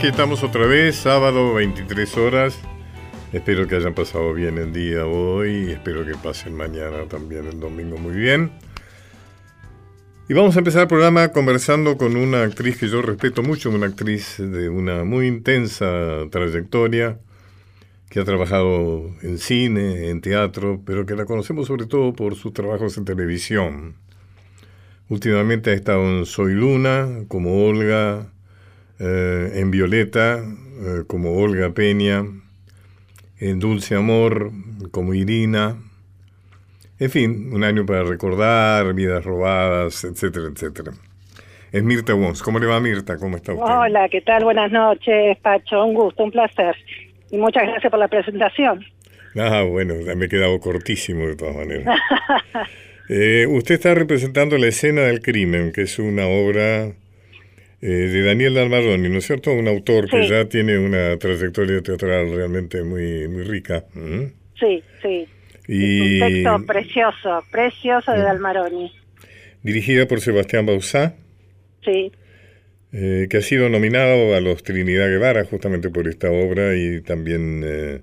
Aquí estamos otra vez, sábado 23 horas. Espero que hayan pasado bien el día hoy y espero que pasen mañana también el domingo muy bien. Y vamos a empezar el programa conversando con una actriz que yo respeto mucho, una actriz de una muy intensa trayectoria, que ha trabajado en cine, en teatro, pero que la conocemos sobre todo por sus trabajos en televisión. Últimamente ha estado en Soy Luna, como Olga, eh, en Violeta, eh, como Olga Peña, en Dulce Amor, como Irina. En fin, un año para recordar, vidas robadas, etcétera, etcétera. Es Mirta Wons. ¿Cómo le va Mirta? ¿Cómo está usted? Hola, ¿qué tal? Buenas noches, Pacho. Un gusto, un placer. Y muchas gracias por la presentación. Ah, bueno, me he quedado cortísimo de todas maneras. Eh, usted está representando la escena del crimen, que es una obra eh, de Daniel Dalmaroni, ¿no es cierto? Un autor que ya tiene una trayectoria teatral realmente muy, muy rica. Sí, sí. Y... un texto precioso, precioso de Dalmaroni. Dirigida por Sebastián Bausá. Sí. Eh, que ha sido nominado a los Trinidad Guevara justamente por esta obra y también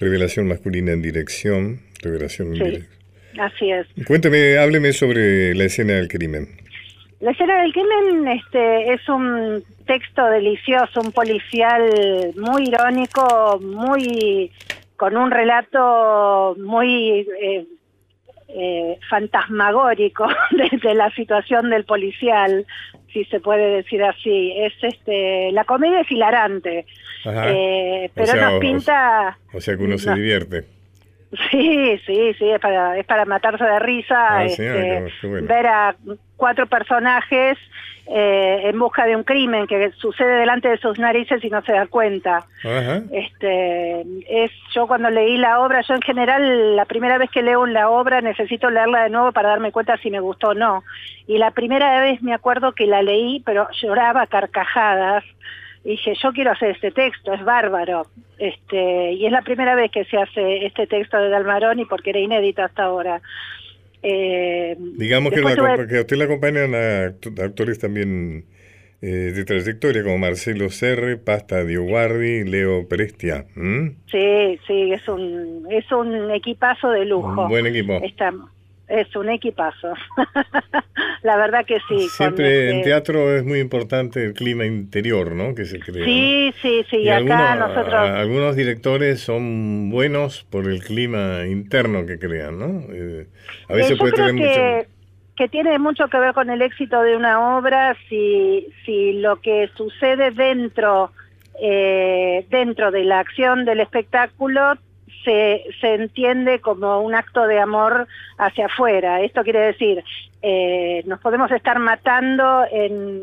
Revelación Masculina en Dirección. Revelación en Dirección. Así es. Cuénteme, hábleme sobre la escena del crimen. La escena del crimen este, es un texto delicioso, un policial muy irónico, muy con un relato muy eh, eh, fantasmagórico de, la situación del policial, si se puede decir así. Es este la comedia es hilarante, eh, pero nos pinta. O sea, que uno se divierte. Sí, sí, sí, es para, es para matarse de risa, ah, este, ver a cuatro personajes eh, en busca de un crimen que sucede delante de sus narices y no se da cuenta. Este, es yo cuando leí la obra, yo en general la primera vez que leo la obra necesito leerla de nuevo para darme cuenta si me gustó o no. Y la primera vez me acuerdo que la leí, pero lloraba carcajadas dije, yo quiero hacer este texto, es bárbaro. Este, y es la primera vez que se hace este texto de Dalmaroni porque era inédito hasta ahora. Eh, Digamos que, la, que, a usted le acompañan a actores también eh, de trayectoria como Marcelo Serre, Pasta Dioguardi, Leo Prestia. Sí, sí, es un, es un equipazo de lujo. Un buen equipo. Estamos. Es un equipazo. la verdad que sí. Siempre en teatro es muy importante el clima interior, ¿no? Que se crea. Sí, sí, sí. Y acá nosotros. algunos directores son buenos por el clima interno que crean, ¿no? Eh, a veces eh, puede tener que, que tiene mucho que ver con el éxito de una obra si, si lo que sucede dentro, eh, dentro de la acción del espectáculo se, se entiende como un acto de amor hacia afuera. Esto quiere decir, eh, nos podemos estar matando en,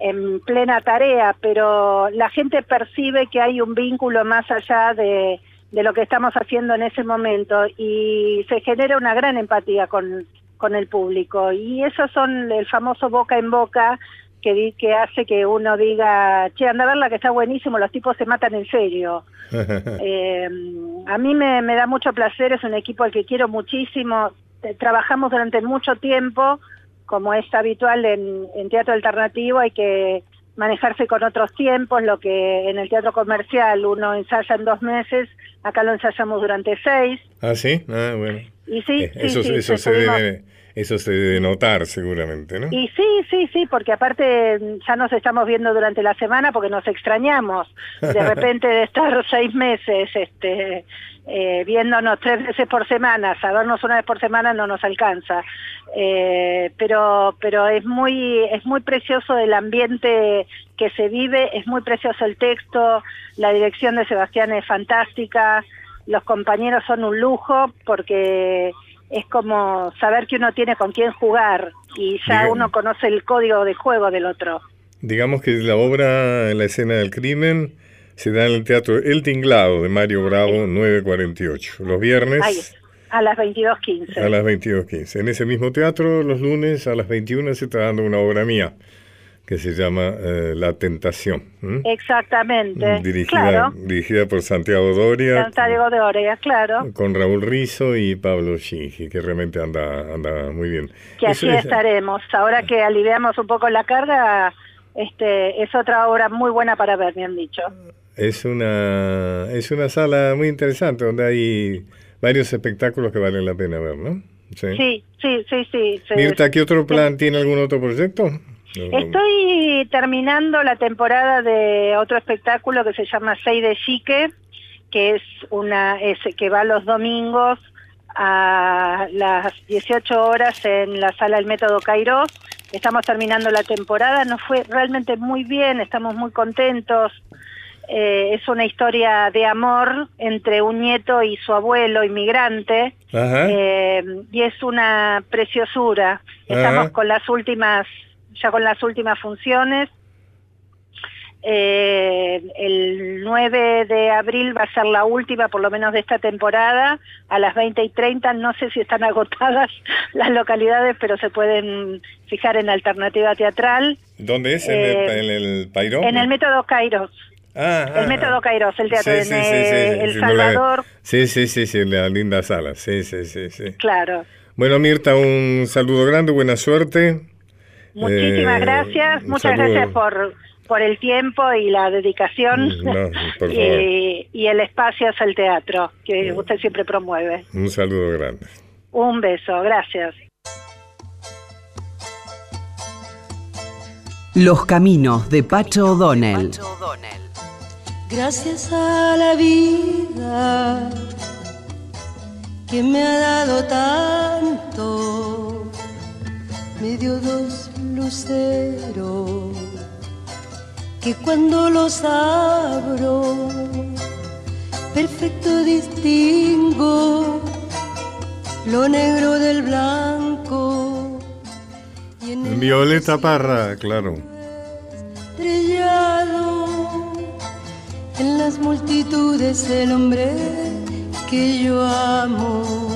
en plena tarea, pero la gente percibe que hay un vínculo más allá de, de lo que estamos haciendo en ese momento y se genera una gran empatía con, con el público. Y esos son el famoso boca en boca que, que hace que uno diga, che, anda a verla que está buenísimo, los tipos se matan en serio. eh, a mí me, me da mucho placer, es un equipo al que quiero muchísimo, eh, trabajamos durante mucho tiempo, como es habitual en, en teatro alternativo, hay que manejarse con otros tiempos, lo que en el teatro comercial uno ensaya en dos meses, acá lo ensayamos durante seis. Ah, sí, ah, bueno. Y sí, eh, eso, sí, eso se debe eso se debe notar seguramente, ¿no? Y sí, sí, sí, porque aparte ya nos estamos viendo durante la semana porque nos extrañamos. De repente de estar seis meses este, eh, viéndonos tres veces por semana, sabernos una vez por semana no nos alcanza. Eh, pero pero es muy es muy precioso el ambiente que se vive, es muy precioso el texto, la dirección de Sebastián es fantástica, los compañeros son un lujo porque es como saber que uno tiene con quién jugar y ya uno conoce el código de juego del otro. Digamos que la obra en la escena del crimen se da en el Teatro El Tinglado de Mario Bravo 948, los viernes. a las 22.15. A las 22.15. En ese mismo teatro, los lunes a las 21 se está dando una obra mía que se llama eh, La Tentación. Exactamente. Dirigida, dirigida por Santiago Doria. Santiago Doria, claro. Con Raúl Rizo y Pablo Shinji, que realmente anda, anda muy bien. Que así estaremos. Ahora que aliviamos un poco la carga, este, es otra obra muy buena para ver, me han dicho. Es una, es una sala muy interesante donde hay varios espectáculos que valen la pena ver, ¿no? Sí, sí, sí, sí. Mirta, ¿qué otro plan? ¿Tiene algún otro proyecto? Estoy terminando la temporada de otro espectáculo que se llama Seis de Chique, que es una es, que va los domingos a las 18 horas en la sala del Método Kairos. Estamos terminando la temporada, nos fue realmente muy bien, estamos muy contentos. Eh, es una historia de amor entre un nieto y su abuelo inmigrante eh, y es una preciosura. Estamos con las últimas, ya con las últimas funciones. Eh, el 9 de abril va a ser la última, por lo menos de esta temporada, a las 20 y 30. No sé si están agotadas las localidades, pero se pueden fijar en alternativa teatral. ¿Dónde es? ¿En, el, en Pairo? En el Método Kairos. Ah, el ah, método Kairos, el teatro de El Salvador. Sí, sí, sí, sí, la linda sala, sí, sí, sí, sí. Claro. Bueno, Mirta, un saludo grande, buena suerte. Muchísimas eh, gracias, muchas gracias por, por el tiempo y la dedicación mm, y, el espacio hacia el teatro que usted siempre promueve. Un saludo grande. Un beso, gracias. Los caminos de Pacho O'Donnell. Gracias a la vida que me ha dado tanto, me dio dos luceros que cuando los abro, perfecto distingo lo negro del blanco. Y en Violeta Parra, claro. Estrellado en las multitudes el hombre que yo amo.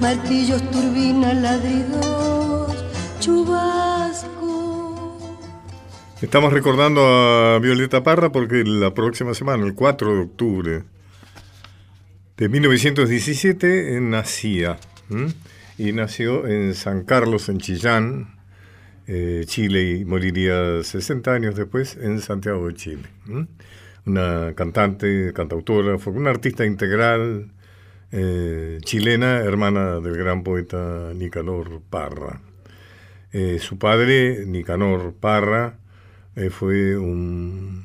martillos, turbinas, ladridos, chubasco. Estamos recordando a Violeta Parra porque la próxima semana, el 4 de octubre de 1917, nacía. Y nació en San Carlos, en Chillán, eh, Chile y moriría 60 años después en Santiago de Chile. Una cantante, cantautora, fue una artista integral eh, chilena, hermana del gran poeta Nicanor Parra. Eh, su padre, Nicanor Parra, fue un,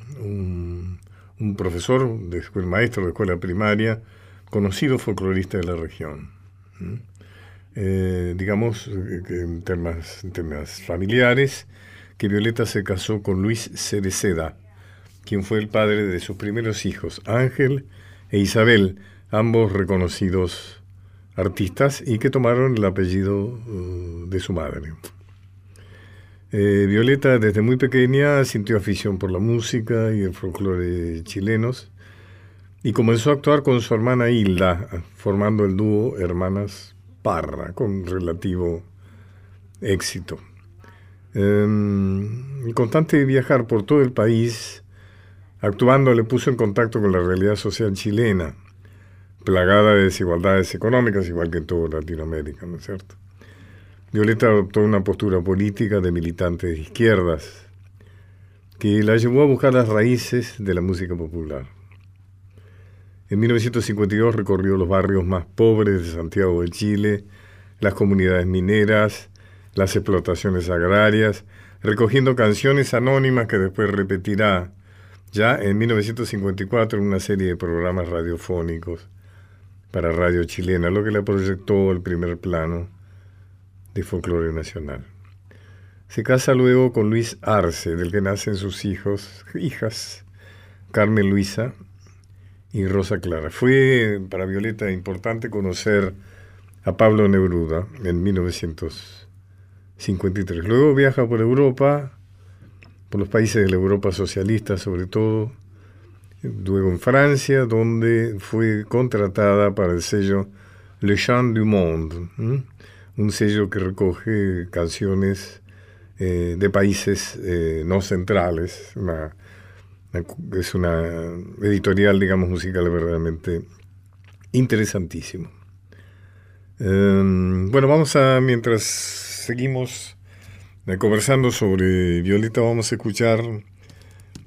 un, profesor, de maestro de escuela primaria, conocido folclorista de la región. Eh, digamos, eh, en temas, temas familiares, que Violeta se casó con Luis Cereceda, quien fue el padre de sus primeros hijos, Ángel e Isabel, ambos reconocidos artistas y que tomaron el apellido uh, de su madre. Eh, Violeta desde muy pequeña sintió afición por la música y el folclore chilenos y comenzó a actuar con su hermana Hilda, formando el dúo Hermanas Parra, con relativo éxito. Em, el constante viajar por todo el país, actuando, le puso en contacto con la realidad social chilena, plagada de desigualdades económicas, igual que en toda Latinoamérica, ¿no es cierto? Violeta adoptó una postura política de militante de izquierdas, que la llevó a buscar las raíces de la música popular. En 1952 recorrió los barrios más pobres de Santiago de Chile, las comunidades mineras, las explotaciones agrarias, recogiendo canciones anónimas que después repetirá ya en 1954 en una serie de programas radiofónicos para Radio Chilena, lo que le proyectó el primer plano de folclore nacional. Se casa luego con Luis Arce, del que nacen sus hijos, hijas, Carmen Luisa y Rosa Clara. Fue para Violeta importante conocer a Pablo Neruda en 1953. Luego viaja por Europa, por los países de la Europa socialista sobre todo, luego en Francia, donde fue contratada para el sello Le Chant du Monde, un sello que recoge canciones eh, de países eh, no centrales. es una editorial, digamos, musical verdaderamente interesantísimo. Em, bueno, vamos a, mientras seguimos eh, conversando sobre Violeta, vamos a escuchar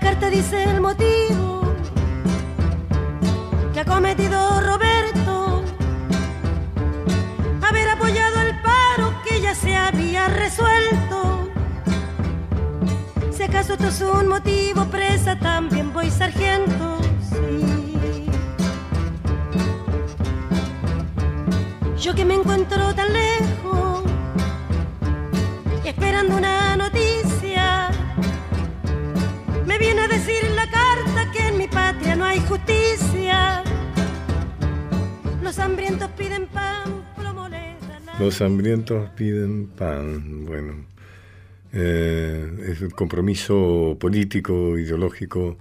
La carta dice el motivo que ha cometido Roberto, haber apoyado el paro que ya se había resuelto. Si acaso esto es un motivo, presa también voy sargento. Yo que me encuentro tan lejos, esperando una noticia, justicia. Los hambrientos piden pan, Los hambrientos piden pan, bueno. Eh, el compromiso político, ideológico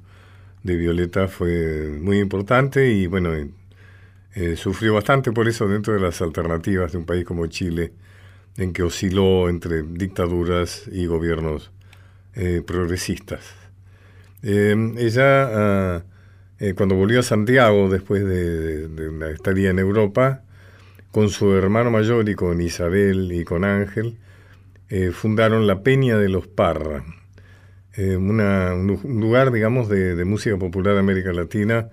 de Violeta fue muy importante y bueno, eh, sufrió bastante por eso dentro de las alternativas de un país como Chile, en que osciló entre dictaduras y gobiernos eh, progresistas. Em, ella, ah, eh, cuando volvió a Santiago después de, una estadía en Europa, con su hermano mayor y con Isabel y con Ángel, fundaron la Peña de los Parra, em, un lugar, digamos, de, de música popular de América Latina,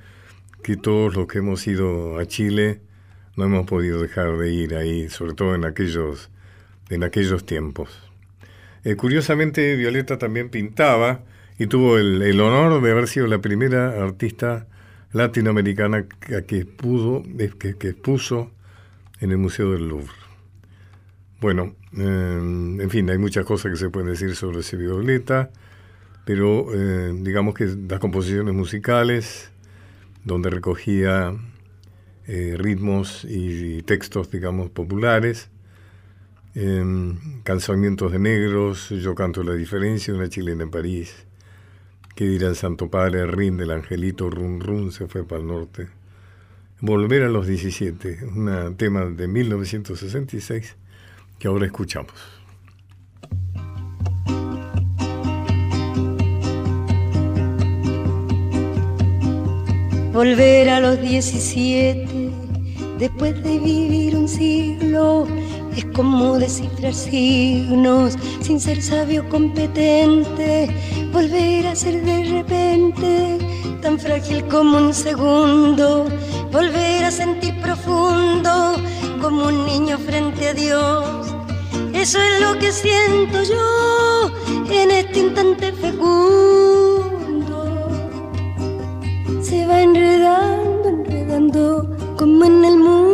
que todos los que hemos ido a Chile no hemos podido dejar de ir ahí, sobre todo en aquellos, en aquellos tiempos. Eh, curiosamente, Violeta también pintaba y tuvo el, honor de haber sido la primera artista latinoamericana que, pudo, que, que expuso en el Museo del Louvre. Bueno, eh, en fin, hay muchas cosas que se pueden decir sobre ese Violeta, pero eh, digamos que las composiciones musicales, donde recogía eh, ritmos y, textos, digamos, populares, eh, Cansamientos de Negros, Yo canto la diferencia, Una chilena en París, ¿Qué dirá el Santo Padre? Rin del Angelito, Run Run, se fue para el norte. Volver a los 17, un tema de 1966 que ahora escuchamos. Volver a los 17 después de vivir un siglo es como descifrar signos sin ser sabio competente. Volver a ser de repente tan frágil como un segundo. Volver a sentir profundo como un niño frente a Dios. Eso es lo que siento yo en este instante fecundo se va enredando, enredando, como en el la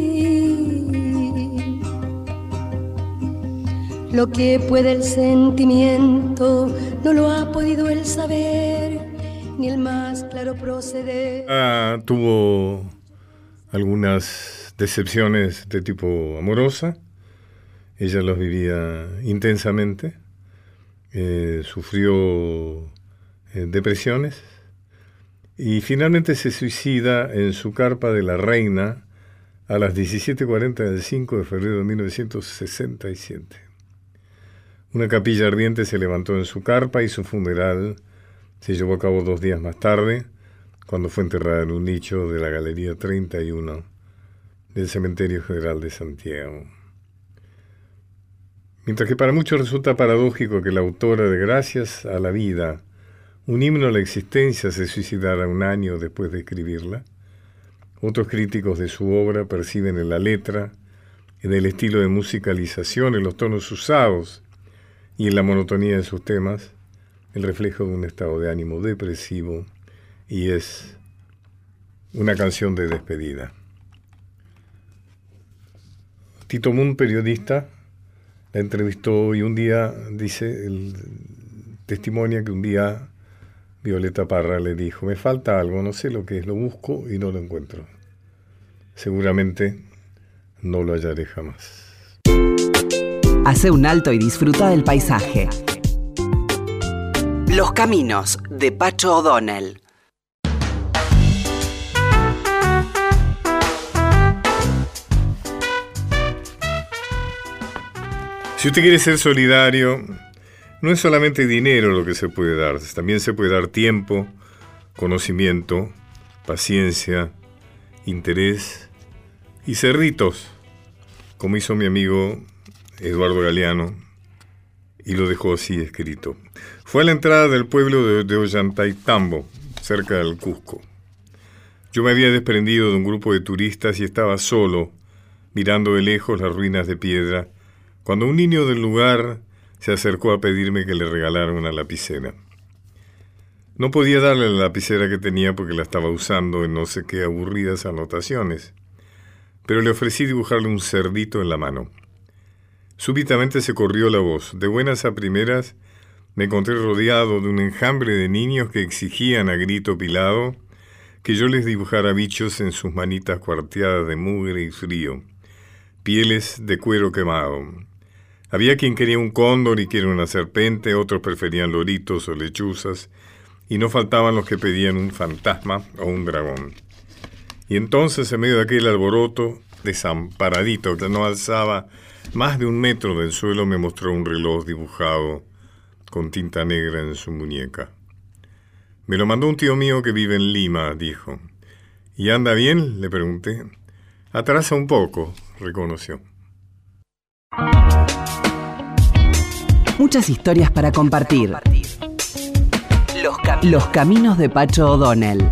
Lo que puede el sentimiento, no lo ha podido el saber, ni el más claro proceder. Ah, tuvo algunas decepciones de tipo amorosa. Ella los vivía intensamente. Eh, sufrió eh, depresiones y finalmente se suicida en su carpa de la reina a las 17.40 del 5 de febrero de 1967. Una capilla ardiente se levantó en su carpa y su funeral se llevó a cabo dos días más tarde, cuando fue enterrada en un nicho de la Galería 31 del Cementerio General de Santiago. Mientras que para muchos resulta paradójico que la autora de Gracias a la Vida, un himno a la existencia, se suicidara un año después de escribirla, otros críticos de su obra perciben en la letra, en el estilo de musicalización, en los tonos usados y en la monotonía de sus temas, el reflejo de un estado de ánimo depresivo y es una canción de despedida. Tito Moon, periodista, la entrevistó y un día, dice, el testimonia que un día Violeta Parra le dijo, me falta algo, no sé lo que es, lo busco y no lo encuentro. Seguramente no lo hallaré jamás. Hace un alto y disfruta del paisaje. Los caminos de Pacho O'Donnell. Si usted quiere ser solidario, no es solamente dinero lo que se puede dar, también se puede dar tiempo, conocimiento, paciencia, interés y cerritos, como hizo mi amigo Eduardo Galeano, y lo dejó así escrito. Fue a la entrada del pueblo de, de Ollantaytambo, cerca del Cusco. Yo me había desprendido de un grupo de turistas y estaba solo, mirando de lejos las ruinas de piedra cuando un niño del lugar se acercó a pedirme que le regalara una lapicera. No podía darle la lapicera que tenía porque la estaba usando en no sé qué aburridas anotaciones, pero le ofrecí dibujarle un cerdito en la mano. Súbitamente se corrió la voz. De buenas a primeras me encontré rodeado de un enjambre de niños que exigían a grito pilado que yo les dibujara bichos en sus manitas cuarteadas de mugre y frío, pieles de cuero quemado, había quien quería un cóndor y quiere una serpente, otros preferían loritos o lechuzas, y no faltaban los que pedían un fantasma o un dragón. Y entonces, en medio de aquel alboroto, desamparadito, que no alzaba más de un metro del suelo, me mostró un reloj dibujado con tinta negra en su muñeca. Me lo mandó un tío mío que vive en Lima, dijo. ¿Y anda bien? le pregunté. Atrasa un poco, reconoció. Muchas historias para compartir. Los, caminos de Pacho O'Donnell.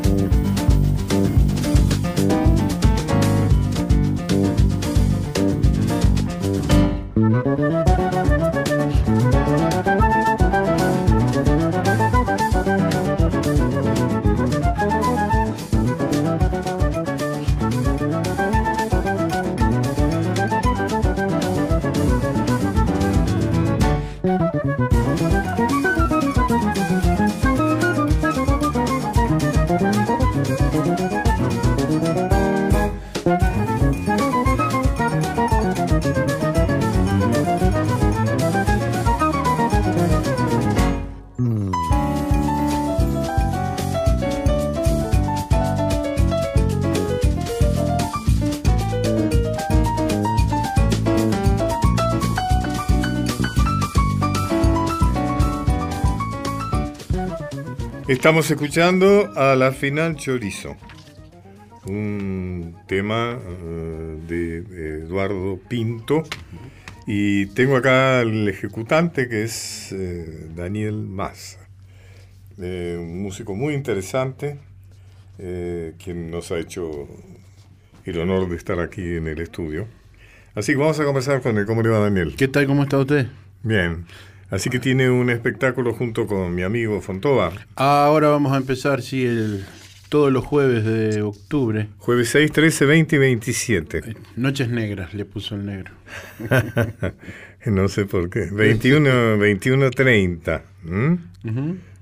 Estamos escuchando a la final Chorizo, un tema eh, de Eduardo Pinto. Y tengo acá al ejecutante que es eh, Daniel Massa, eh, un músico muy interesante, quien nos ha hecho el honor de estar aquí en el estudio. Así que vamos a conversar con él. ¿Cómo le va, Daniel? ¿Qué tal? ¿Cómo está usted? Bien. Así que tiene un espectáculo junto con mi amigo Fontova. Ahora vamos a empezar, sí, el, todos los jueves de octubre. Jueves 6, 13, 20 y 27. Noches negras le puso el negro. no sé por qué. 21, 21 30.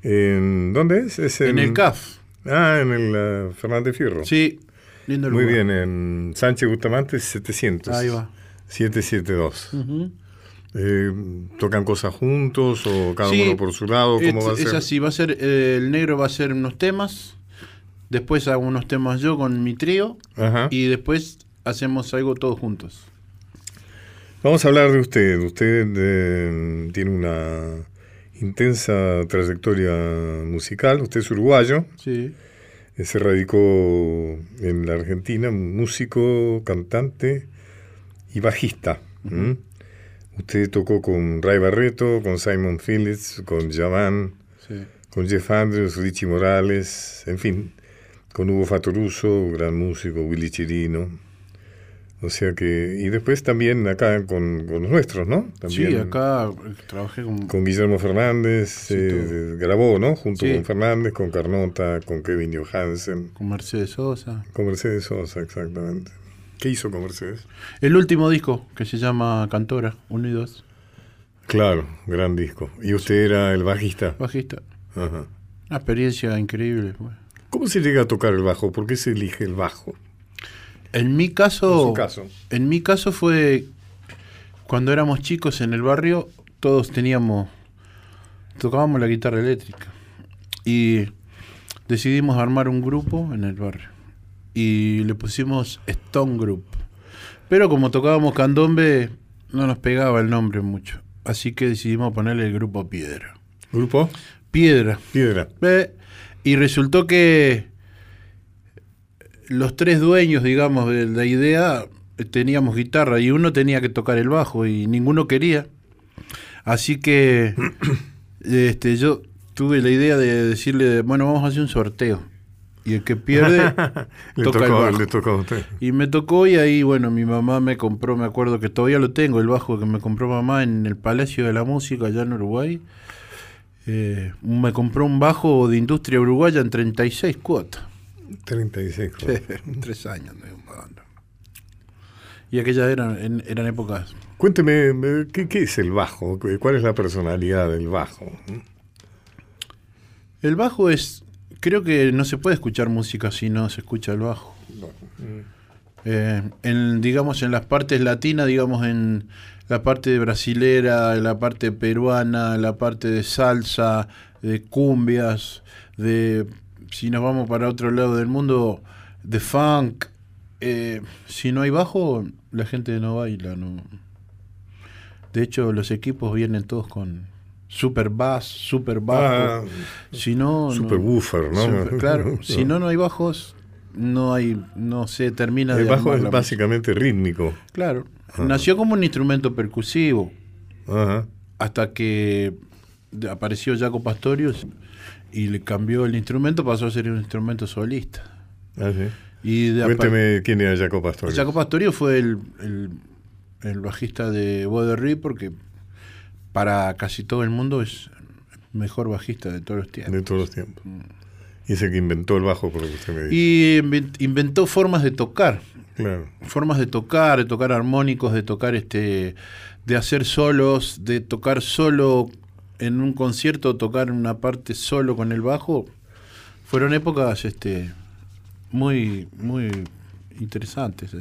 ¿En, ¿Dónde es? en, el CAF. Ah, en el uh, Fernández Fierro. Sí, lindo lugar. Muy bien, en Sánchez Bustamante 700. Ahí va. 772. Eh, ¿Tocan cosas juntos o cada uno por su lado? ¿Cómo va a ser? Es así, va a ser, eh, el negro va a hacer unos temas, después hago unos temas yo con mi trío y después hacemos algo todos juntos. Vamos a hablar de usted. Usted eh, tiene una intensa trayectoria musical, usted es uruguayo. Sí. Se radicó en la Argentina, músico, cantante y bajista. Usted tocó con Ray Barreto, con Simon Phillips, con Javan, con Jeff Andrews, Richie Morales, en fin, con Hugo Fatoruso, gran músico, Willy Chirino. O sea que, y después también acá con, los nuestros, ¿no? También, sí, acá trabajé con... Con Guillermo Fernández, eh, grabó, ¿no? Junto con Fernández, con Carnota, con Kevin Johansen. Con Mercedes Sosa. Con Mercedes Sosa, exactamente. ¿Qué hizo con Mercedes? El último disco, que se llama Cantora, 1 y 2. Claro, gran disco. ¿Y usted era el bajista? Bajista. Ajá. Una experiencia increíble. ¿Cómo se llega a tocar el bajo? ¿Por qué se elige el bajo? En mi caso, en, caso. en mi caso fue cuando éramos chicos en el barrio, todos teníamos, tocábamos la guitarra eléctrica y decidimos armar un grupo en el barrio y le pusimos Stone Group. Pero como tocábamos candombe, no nos pegaba el nombre mucho. Así que decidimos ponerle el grupo Piedra. ¿Grupo? Piedra. Piedra. Y resultó que los tres dueños, digamos, de la idea, teníamos guitarra y uno tenía que tocar el bajo y ninguno quería. Así que este, yo tuve la idea de decirle, bueno, vamos a hacer un sorteo y el que pierde toca el bajo. Le tocó a usted. Y me tocó y ahí, bueno, mi mamá me compró, me acuerdo que todavía lo tengo, el bajo que me compró mamá en el Palacio de la Música allá en Uruguay. Eh, me compró un bajo de industria uruguaya en 36 cuotas. 36 cuotas. tres años. Y aquellas eran, eran épocas... Cuénteme, ¿qué, ¿qué es el bajo? ¿Cuál es la personalidad del bajo? El bajo es creo que no se puede escuchar música si no se escucha el bajo. Eh, en, digamos, en las partes latinas, digamos, en la parte brasilera, la parte peruana, la parte de salsa, de cumbias, de, si nos vamos para otro lado del mundo, de funk. Eh, si no hay bajo, la gente no baila. No. De hecho, los equipos vienen todos con, super bass, super bajo. Ah, si no, super woofer, ¿no? claro, si no, no hay bajos, no hay, no se termina El bajo es básicamente rítmico. Claro. Nació como un instrumento percusivo. Hasta que apareció Jaco Pastorius y le cambió el instrumento, pasó a ser un instrumento solista. Ah, y Cuénteme quién era Jaco Pastorius. Jaco Pastorius fue el, el, bajista de Boderry porque para casi todo el mundo es mejor bajista de todos los tiempos. De todos los tiempos. Y es el que inventó el bajo, por lo que usted me dice. Y inventó formas de tocar. Claro. Formas de tocar, de tocar armónicos, de tocar este. de hacer solos, de tocar solo en un concierto, tocar una parte solo con el bajo. Fueron épocas este muy, muy interesantes.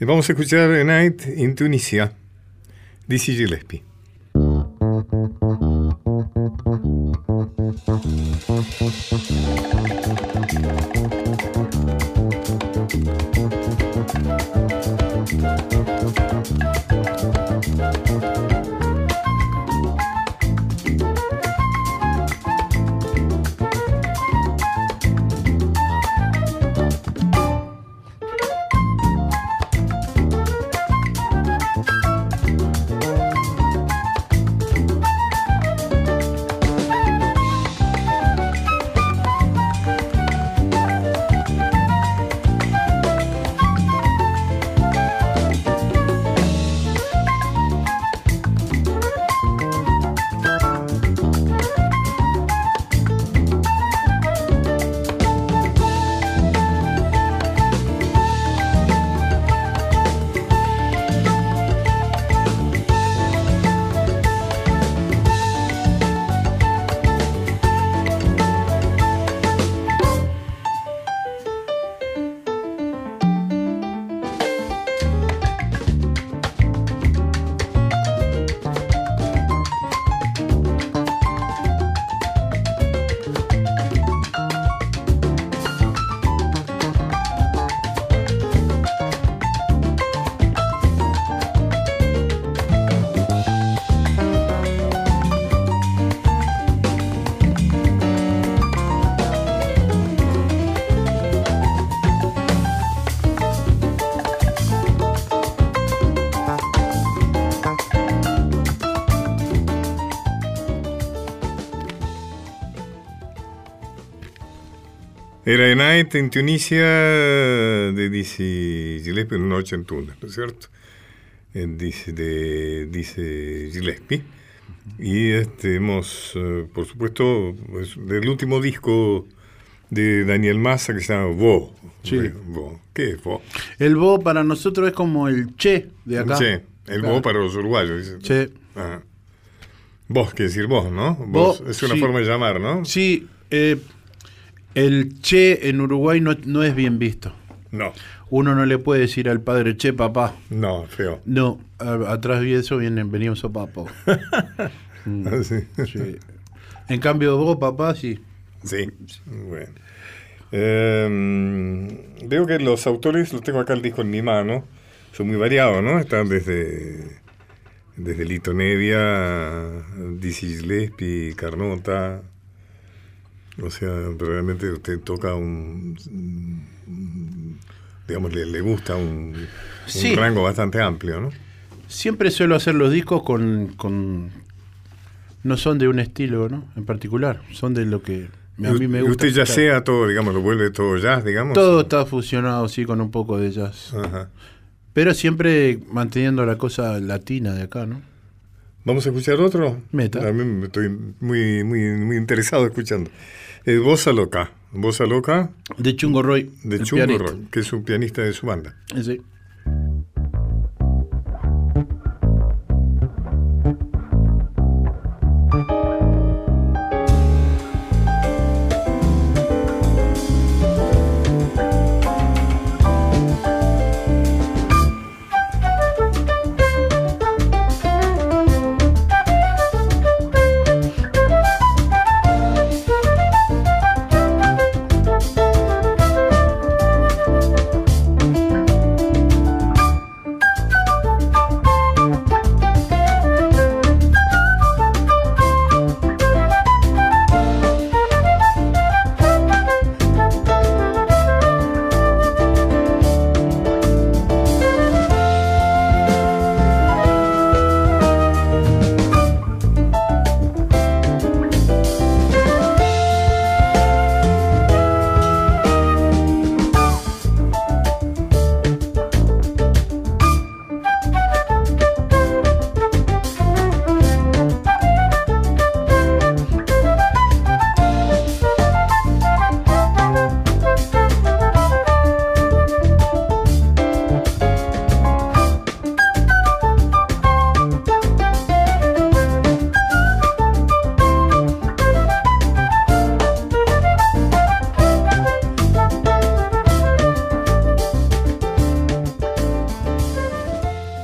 Y vamos a escuchar Night in Tunisia, Dizzy Gillespie. Era Night en Tunisia de Dizzy Gillespie, una noche en Túnez, ¿no es cierto? En dice, de Dice Gillespie. Y este, hemos, eh, por supuesto, del último disco de Daniel Massa que se llama Bo. Sí. ¿Qué es Bo? El Bo para nosotros es como el Che de acá. Che, el Bo para los uruguayos. Che. Vos, quiere decir vos, ¿no? Vos, es una forma de llamar, ¿no? Sí, eh, el Che en Uruguay no, no es bien visto. No. Uno no le puede decir al padre, che, papá. No, feo. No, atrás de eso vienen, venimos a papo. Mm, ah, sí. En cambio, vos, papá, sí. Sí, bueno. Em, veo que los autores, los tengo acá el disco en mi mano, son muy variados, ¿no? Están desde, desde Lito Nevia, Dizzy Gillespie, Carnota. O sea, realmente usted toca un digamos, le, gusta un, rango bastante amplio, ¿no? Siempre suelo hacer los discos con, No son de un estilo, ¿no? En particular, son de lo que a mí me gusta. usted ya sea todo, digamos, lo vuelve todo jazz, digamos? Todo está fusionado, sí, con un poco de jazz. Pero siempre manteniendo la cosa latina de acá, ¿no? ¿Vamos a escuchar otro? Meta. A mí estoy muy, muy, muy interesado escuchando. Eh, Loca. Bossa Loca. De Chungo Roy. De Chungo Roy, que es un pianista de su banda. Sí.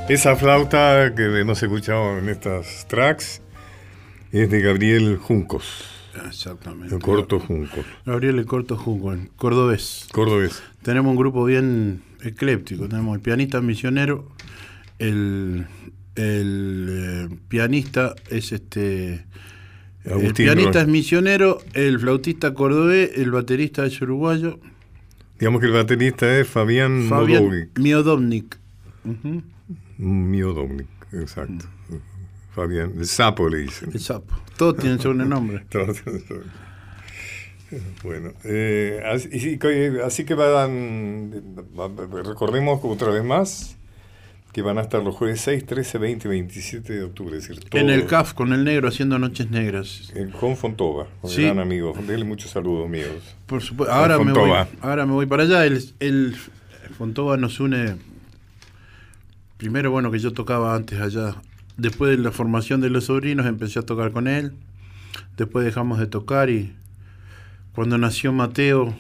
Esa flauta que hemos escuchado en estas tracks es de Gabriel Juncos. Exactamente. El Corto Juncos. Gabriel el Corto Juncos, cordobés. Cordobés. Tenemos un grupo bien ecléptico. Tenemos el pianista misionero, el, eh, pianista es este... el pianista es misionero, el flautista cordobés, el baterista es uruguayo. Digamos que el baterista es Fabián, Fabián Miodovnik. Dominic, exacto. Fabián, el sapo le dicen. El sapo. Todos tienen nombre. Todos tienen Bueno, eh, así, así, que van, recordemos otra vez más que van a estar los jueves 6, 13, 20 27 de octubre. decir, en el CAF con el negro haciendo noches negras. con Fontova, sí. gran amigo. Dele muchos saludos míos. Por supuesto. Ahora me, voy, ahora me voy para allá. El, el Fontova nos une primero, bueno, que yo tocaba antes allá. Después de la formación de los sobrinos empecé a tocar con él. Después dejamos de tocar y cuando nació Mateo,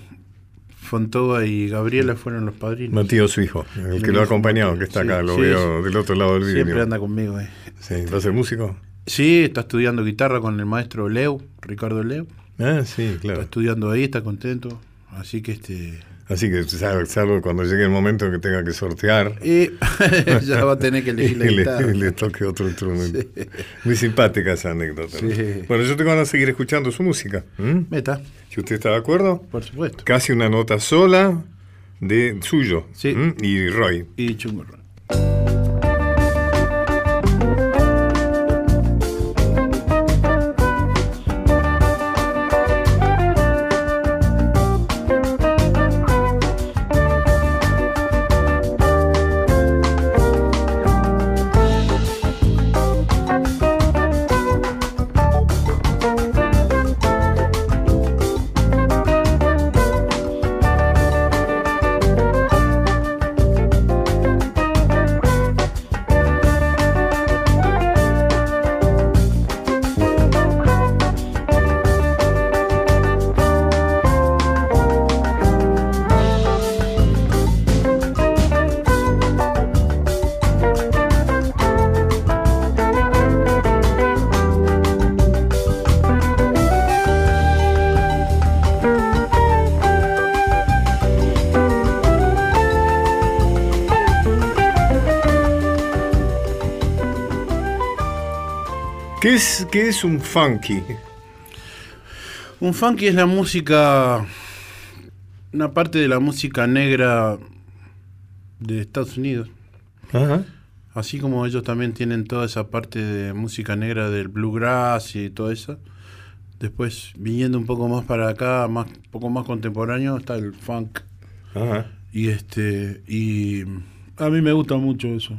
Fontova y Gabriela fueron los padrinos. Mateo, su hijo, el que lo ha acompañado, que está acá, lo veo del otro lado del vídeo. Siempre anda conmigo. Eh. Sí, ¿Va a ser músico? Sí, está estudiando guitarra con el maestro Leo, Ricardo Leo. Ah, sí, claro. Está estudiando ahí, está contento. Así que este Así que salvo cuando llegue el momento en que tenga que sortear. Y ya va a tener que elegir la y le, toque otro instrumento. Muy simpática esa anécdota. Bueno, yo tengo ganas de seguir escuchando su música. Meta. Si usted está de acuerdo. Por supuesto. Casi una nota sola de suyo. Sí. Y Roy. Y Chungo Roy. ¿Qué es, ¿Qué es un funky? Un funky es la música, una parte de la música negra de Estados Unidos. Así como ellos también tienen toda esa parte de música negra del bluegrass y todo eso. Después, viniendo un poco más para acá, más poco más contemporáneo, está el funk. Y este y a mí me gusta mucho eso.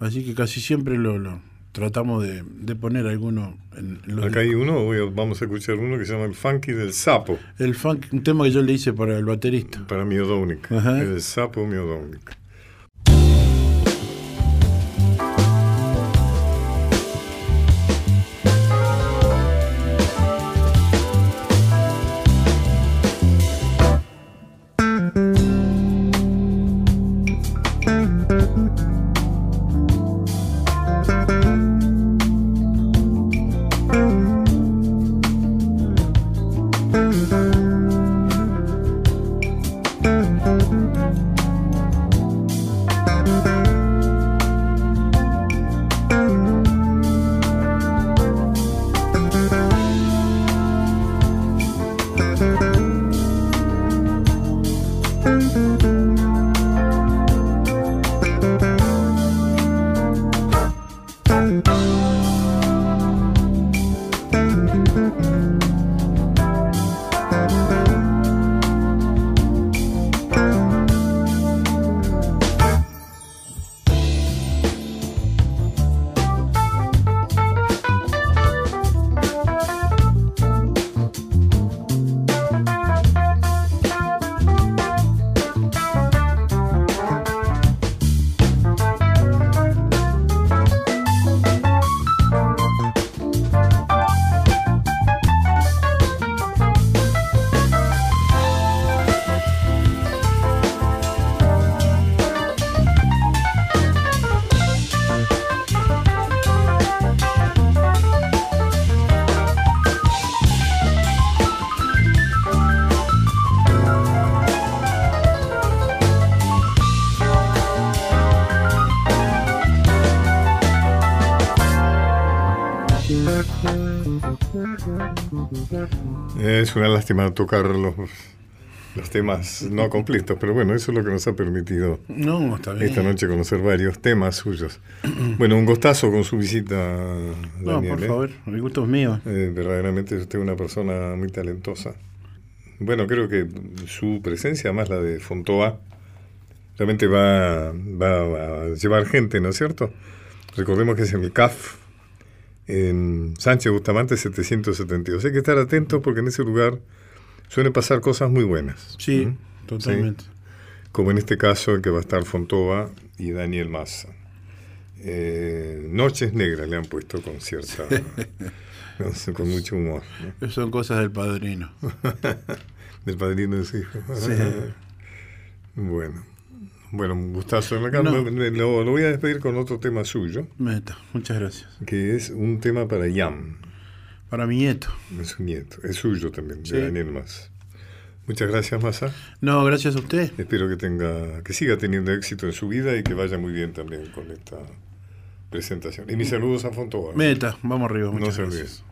Así que casi siempre lo, lo tratamos de, poner alguno en, los Acá hay uno, vamos a escuchar uno que se llama el Funky del Sapo. El funk, un tema que yo le hice para el baterista. Para Miodónica. El Sapo Miodónica. Es una lástima tocar los, los temas no completos, pero bueno, eso es lo que nos ha permitido esta noche conocer varios temas suyos. bueno, un gustazo con su visita, Daniel. No, por ¿eh? favor, el gusto es mío. Eh, verdaderamente usted es una persona muy talentosa. Bueno, creo que su presencia, más la de Fontoa, realmente va, va a llevar gente, ¿no es cierto? Recordemos que es en el CAF, en Sánchez Bustamante 772. Hay que estar atentos porque en ese lugar suelen pasar cosas muy buenas. Sí, totalmente. Como en este caso en que va a estar Fontova y Daniel Massa. Eh, Noches Negras le han puesto con cierta... con mucho humor. Son cosas del padrino. del padrino de su hijo. Sí. bueno. Bueno, un gustazo. Lo, voy a despedir con otro tema suyo. Meta, muchas gracias. Que es un tema para Yam. Para mi nieto. Es su nieto. Es suyo también, de Daniel Más. Muchas gracias, Massa. No, gracias a usted. Espero que tenga, que siga teniendo éxito en su vida y que vaya muy bien también con esta presentación. Y mis saludos a Fontova. Meta, vamos arriba. Muchas no se olvide.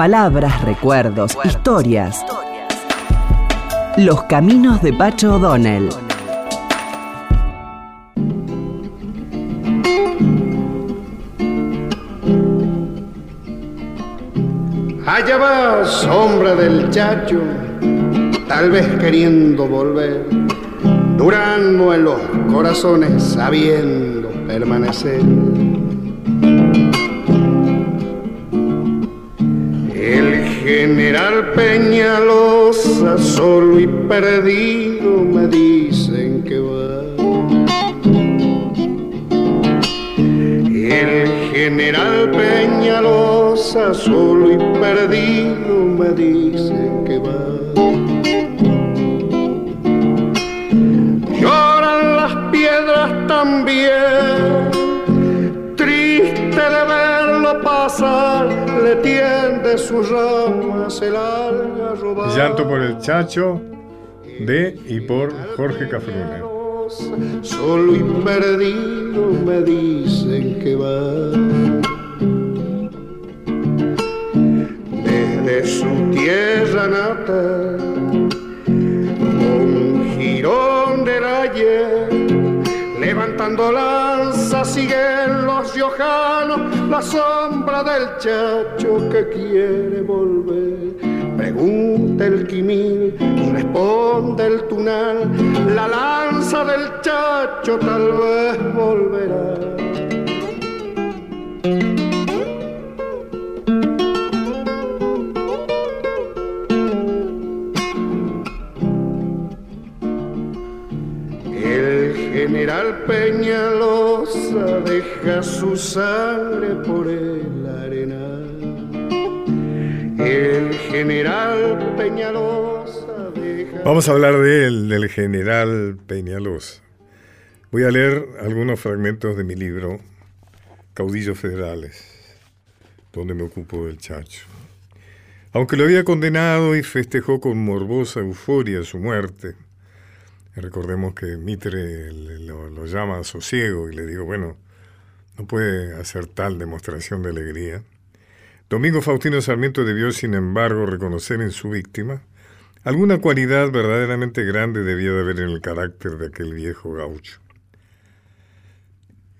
Palabras, recuerdos, historias. Los caminos de Pacho O'Donnell. Allá va sombra del chacho, tal vez queriendo volver, durando en los corazones sabiendo permanecer. General Peñalosa, solo y perdido, me dicen que va. El general Peñalosa, solo y perdido, me dicen que va. Lloran las piedras también, triste de verlo pasar, le tiende sus ramas el algarrobo. Llanto por el Chacho de y por Jorge Cafrune. Solo y perdido me dicen que va. Desde su tierra natal, un girón del ayer, levantando lanza siguen los riojanos, la sombra del chacho que quiere volver. Pregunta el quimil, responde el tunal, la lanza del chacho tal vez volverá. General Peñalosa deja su sangre por el arenal. El general Peñalosa deja. Vamos a hablar de él, del general Peñalosa. Voy a leer algunos fragmentos de mi libro, Caudillos Federales, donde me ocupo del Chacho. Aunque lo había condenado y festejó con morbosa euforia su muerte, recordemos que Mitre lo, llama sosiego y le digo, bueno, no puede hacer tal demostración de alegría. Domingo Faustino Sarmiento debió, sin embargo, reconocer en su víctima alguna cualidad verdaderamente grande debía de haber en el carácter de aquel viejo gaucho.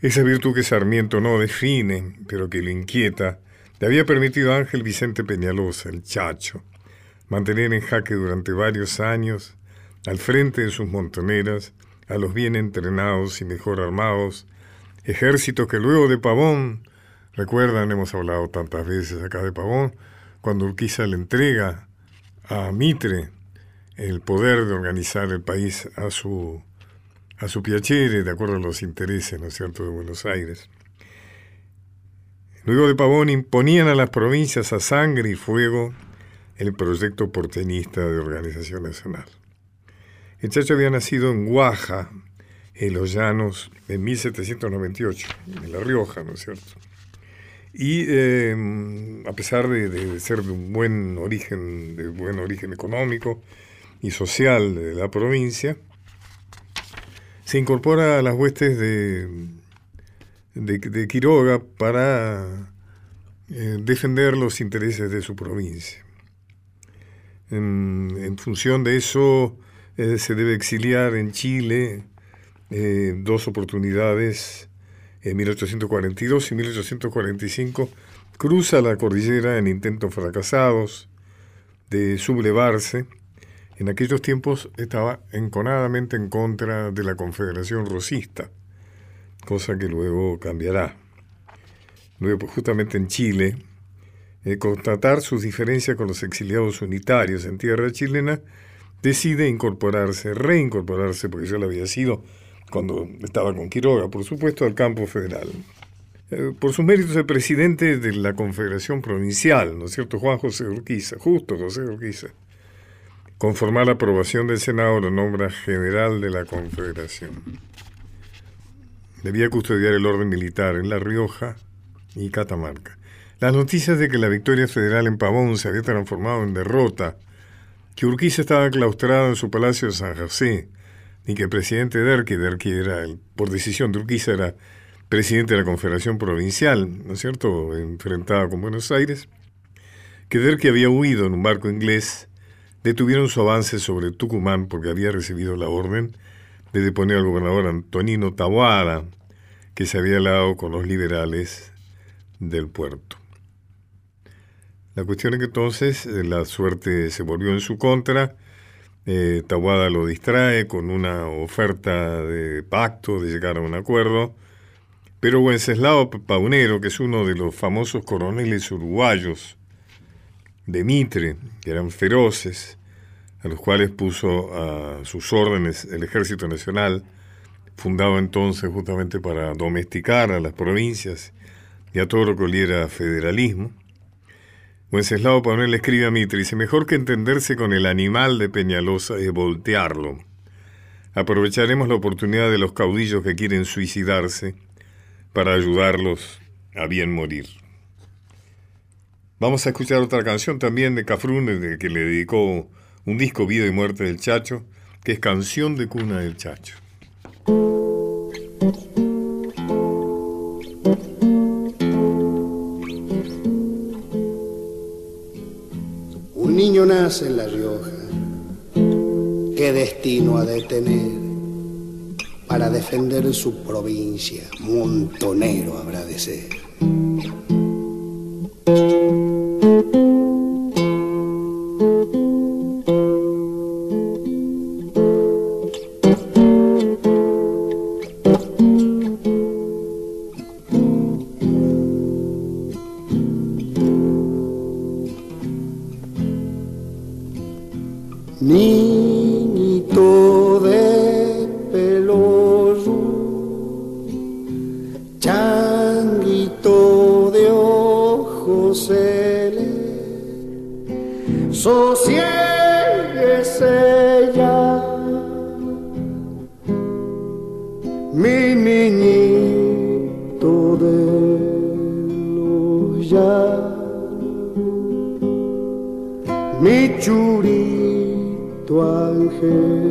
Esa virtud que Sarmiento no define, pero que lo inquieta, le había permitido a Ángel Vicente Peñalosa, el Chacho, mantener en jaque durante varios años, al frente de sus montoneras, a los bien entrenados y mejor armados, ejércitos que luego de Pavón, recuerdan, hemos hablado tantas veces acá de Pavón, cuando Urquiza le entrega a Mitre el poder de organizar el país a su a su piacere, de acuerdo a los intereses, ¿no cierto?, de Buenos Aires. Luego de Pavón imponían a las provincias a sangre y fuego el proyecto porteñista de organización nacional. El Chacho había nacido en Guaja, en los llanos, en 1798, en La Rioja, ¿no es cierto? Y eh, a pesar de, ser de un buen origen, de buen origen económico y social de la provincia, se incorpora a las huestes de, de, Quiroga para eh, defender los intereses de su provincia. En función de eso, eh, se debe exiliar en Chile eh, dos oportunidades, en 1842 y 1845, cruza la cordillera en intentos fracasados de sublevarse. En aquellos tiempos estaba enconadamente en contra de la Confederación Rosista, cosa que luego cambiará. Luego, justamente en Chile, eh, constatar sus diferencias con los exiliados unitarios en tierra chilena, decide incorporarse, reincorporarse, porque ya lo había sido cuando estaba con Quiroga, por supuesto, al campo federal. Eh, por sus méritos, el presidente de la Confederación Provincial, ¿no es cierto? Juan José Urquiza, justo José Urquiza, con formal aprobación del Senado, lo nombra general de la Confederación. Debía custodiar el orden militar en La Rioja y Catamarca. Las noticias de que la victoria federal en Pavón se había transformado en derrota, que Urquiza estaba claustrado en su palacio de San José, ni que el presidente Derqui, Derqui era, por decisión de Urquiza, era presidente de la Confederación Provincial, ¿no es cierto?, enfrentada con Buenos Aires, que que había huido en un barco inglés, detuvieron su avance sobre Tucumán porque había recibido la orden de deponer al gobernador Antonino Taboada, que se había alado con los liberales del puerto. La cuestión es que entonces eh, la suerte se volvió en su contra, eh, Taboada lo distrae con una oferta de pacto, de llegar a un acuerdo, pero Wenceslao Paunero, que es uno de los famosos coroneles uruguayos de Mitre, que eran feroces, a los cuales puso a sus órdenes el Ejército Nacional, fundado entonces justamente para domesticar a las provincias y a todo lo que oliera federalismo. Wenceslao Paunero le escribe a Mitre, dice, mejor que entenderse con el animal de Peñalosa es voltearlo. Aprovecharemos la oportunidad de los caudillos que quieren suicidarse para ayudarlos a bien morir. Vamos a escuchar otra canción también de Cafrune, que le dedicó un disco Vida y Muerte del Chacho, que es Canción de Cuna del Chacho. Niño nace en La Rioja, qué destino ha de tener para defender su provincia, montonero habrá de ser. consuele, sosiéguese ya, mi niñito de ya, mi churito ángel.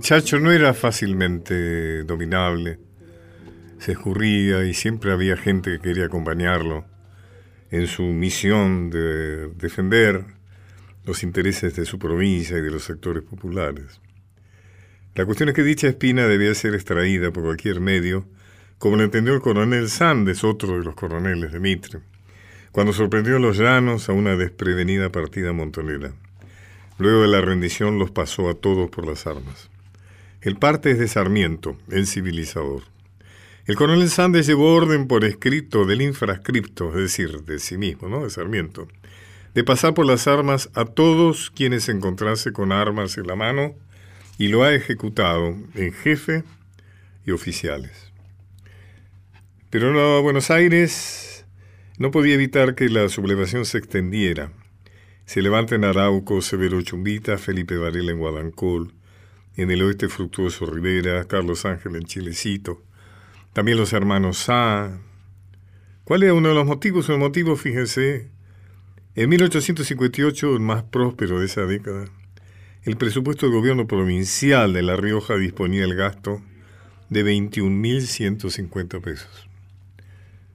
Chacho no era fácilmente dominable. Se escurría y siempre había gente que quería acompañarlo en su misión de defender los intereses de su provincia y de los sectores populares. La cuestión es que dicha espina debía ser extraída por cualquier medio, como lo entendió el coronel Sandes, otro de los coroneles de Mitre, cuando sorprendió a los llanos a una desprevenida partida montonera. Luego de la rendición los pasó a todos por las armas. El parte es de Sarmiento, el civilizador. El coronel Sandes llevó orden por escrito del infrascripto, es decir, de sí mismo, ¿no? De Sarmiento, de pasar por las armas a todos quienes se encontrase con armas en la mano y lo ha ejecutado en jefe y oficiales. Pero no, Buenos Aires no podía evitar que la sublevación se extendiera. Se levanta en Arauco, Severo Chumbita, Felipe Varela en Guadancol, en el oeste Fructuoso Rivera, Carlos Ángel en Chilecito, también los hermanos Sá. ¿Cuál era uno de los motivos? El motivo, fíjense, en 1858, el más próspero de esa década, el presupuesto del gobierno provincial de La Rioja disponía el gasto de 21.150 pesos.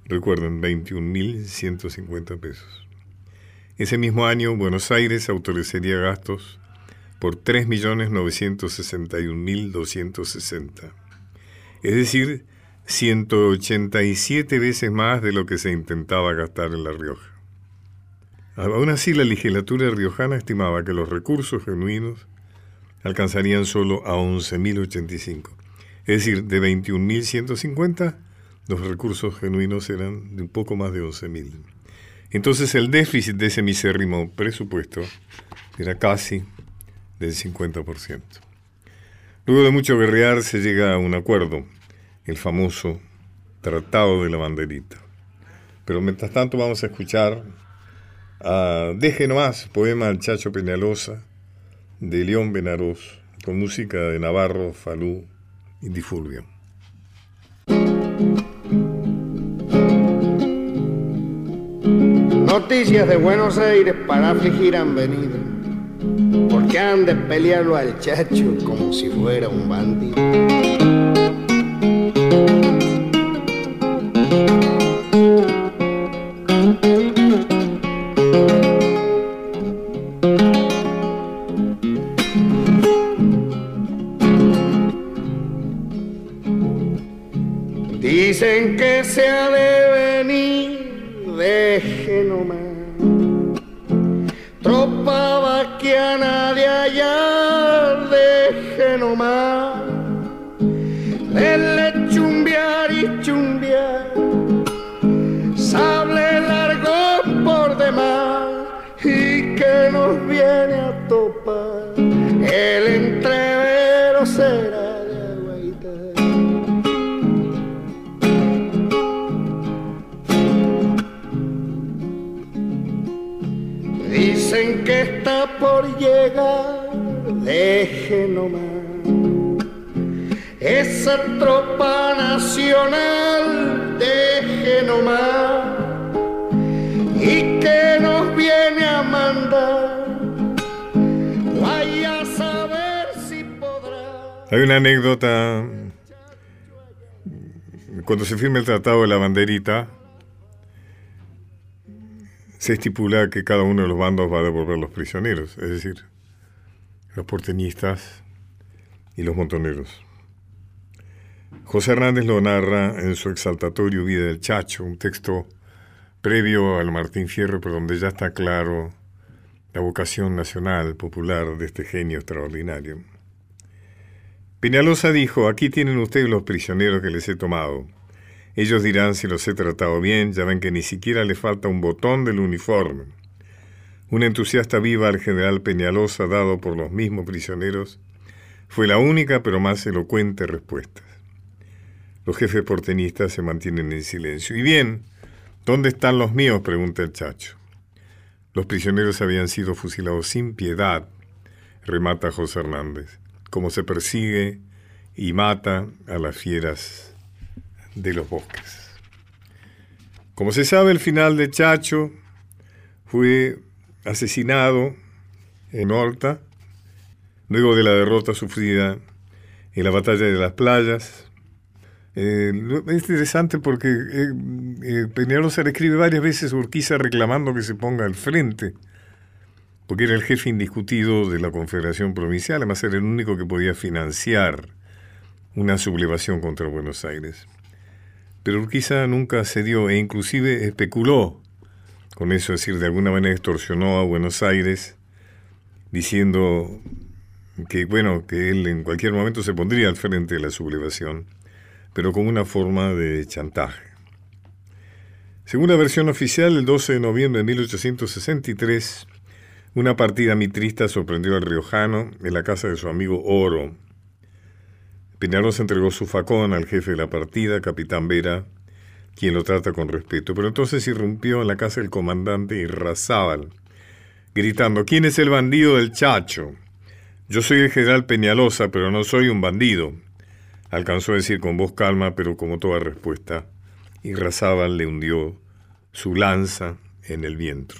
Recuerden, 21.150 pesos. Ese mismo año, Buenos Aires autorizaría gastos por 3.961.260. Es decir, 187 veces más de lo que se intentaba gastar en La Rioja. Aún así, la legislatura riojana estimaba que los recursos genuinos alcanzarían solo a 11.085. Es decir, de 21.150, los recursos genuinos eran de un poco más de 11.000. Entonces el déficit de ese misérrimo presupuesto era casi del 50%. Luego de mucho guerrear se llega a un acuerdo, el famoso Tratado de la Banderita. Pero mientras tanto vamos a escuchar a Deje nomás, poema del Chacho Peñalosa, de León Benarós, con música de Navarro, Falú y Difulvio. Noticias de Buenos Aires para afligir han venido, porque han de pelearlo al chacho como si fuera un bandido. Cuando se firma el Tratado de la Banderita, se estipula que cada uno de los bandos va a devolver los prisioneros, es decir, los porteñistas y los montoneros. José Hernández lo narra en su exaltatorio Vida del Chacho, un texto previo al Martín Fierro, pero donde ya está claro la vocación nacional, popular de este genio extraordinario. Peñalosa dijo, aquí tienen ustedes los prisioneros que les he tomado. Ellos dirán si los he tratado bien, ya ven que ni siquiera le falta un botón del uniforme. Una entusiasta viva al general Peñalosa dado por los mismos prisioneros fue la única pero más elocuente respuesta. Los jefes porteñistas se mantienen en silencio. Y bien, ¿dónde están los míos? pregunta el chacho. Los prisioneros habían sido fusilados sin piedad, remata José Hernández, como se persigue y mata a las fieras de los bosques. Como se sabe, el final de Chacho fue asesinado en Horta, luego de la derrota sufrida en la batalla de las playas. Eh, es interesante porque eh, eh, Peñalosa le escribe varias veces a Urquiza reclamando que se ponga al frente, porque era el jefe indiscutido de la Confederación Provincial, además era el único que podía financiar una sublevación contra Buenos Aires. Pero Urquiza nunca cedió e inclusive especuló con eso, es decir, de alguna manera extorsionó a Buenos Aires diciendo que, bueno, que él en cualquier momento se pondría al frente de la sublevación, pero con una forma de chantaje. Según la versión oficial, el 12 de noviembre de 1863, una partida mitrista sorprendió al riojano en la casa de su amigo Oro. Peñalosa entregó su facón al jefe de la partida, capitán Vera, quien lo trata con respeto. Pero entonces irrumpió en la casa del comandante Irrazábal, gritando, ¿quién es el bandido del Chacho? Yo soy el general Peñalosa, pero no soy un bandido. Alcanzó a decir con voz calma, pero como toda respuesta, Irrazábal le hundió su lanza en el vientre.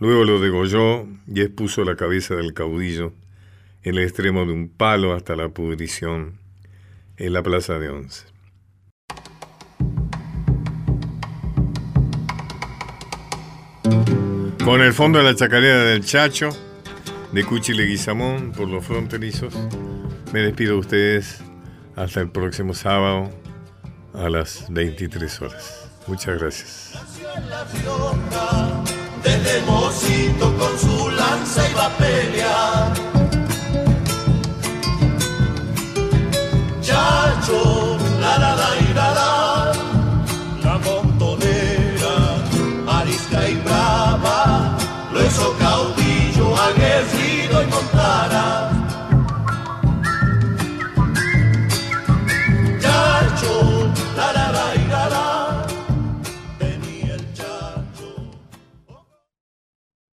Luego lo degolló y expuso la cabeza del caudillo en el extremo de un palo hasta la pudrición en la plaza de Once. Con el fondo de la chacarera del Chacho, de Cuchi Leguizamón por los fronterizos, me despido de ustedes hasta el próximo sábado a las 23 horas. Muchas gracias. Este democito con su lanza iba a pelear. Chacho, la la la y la la, la montonera, arisca y brava, lo hizo caudillo, aguerrido y montara.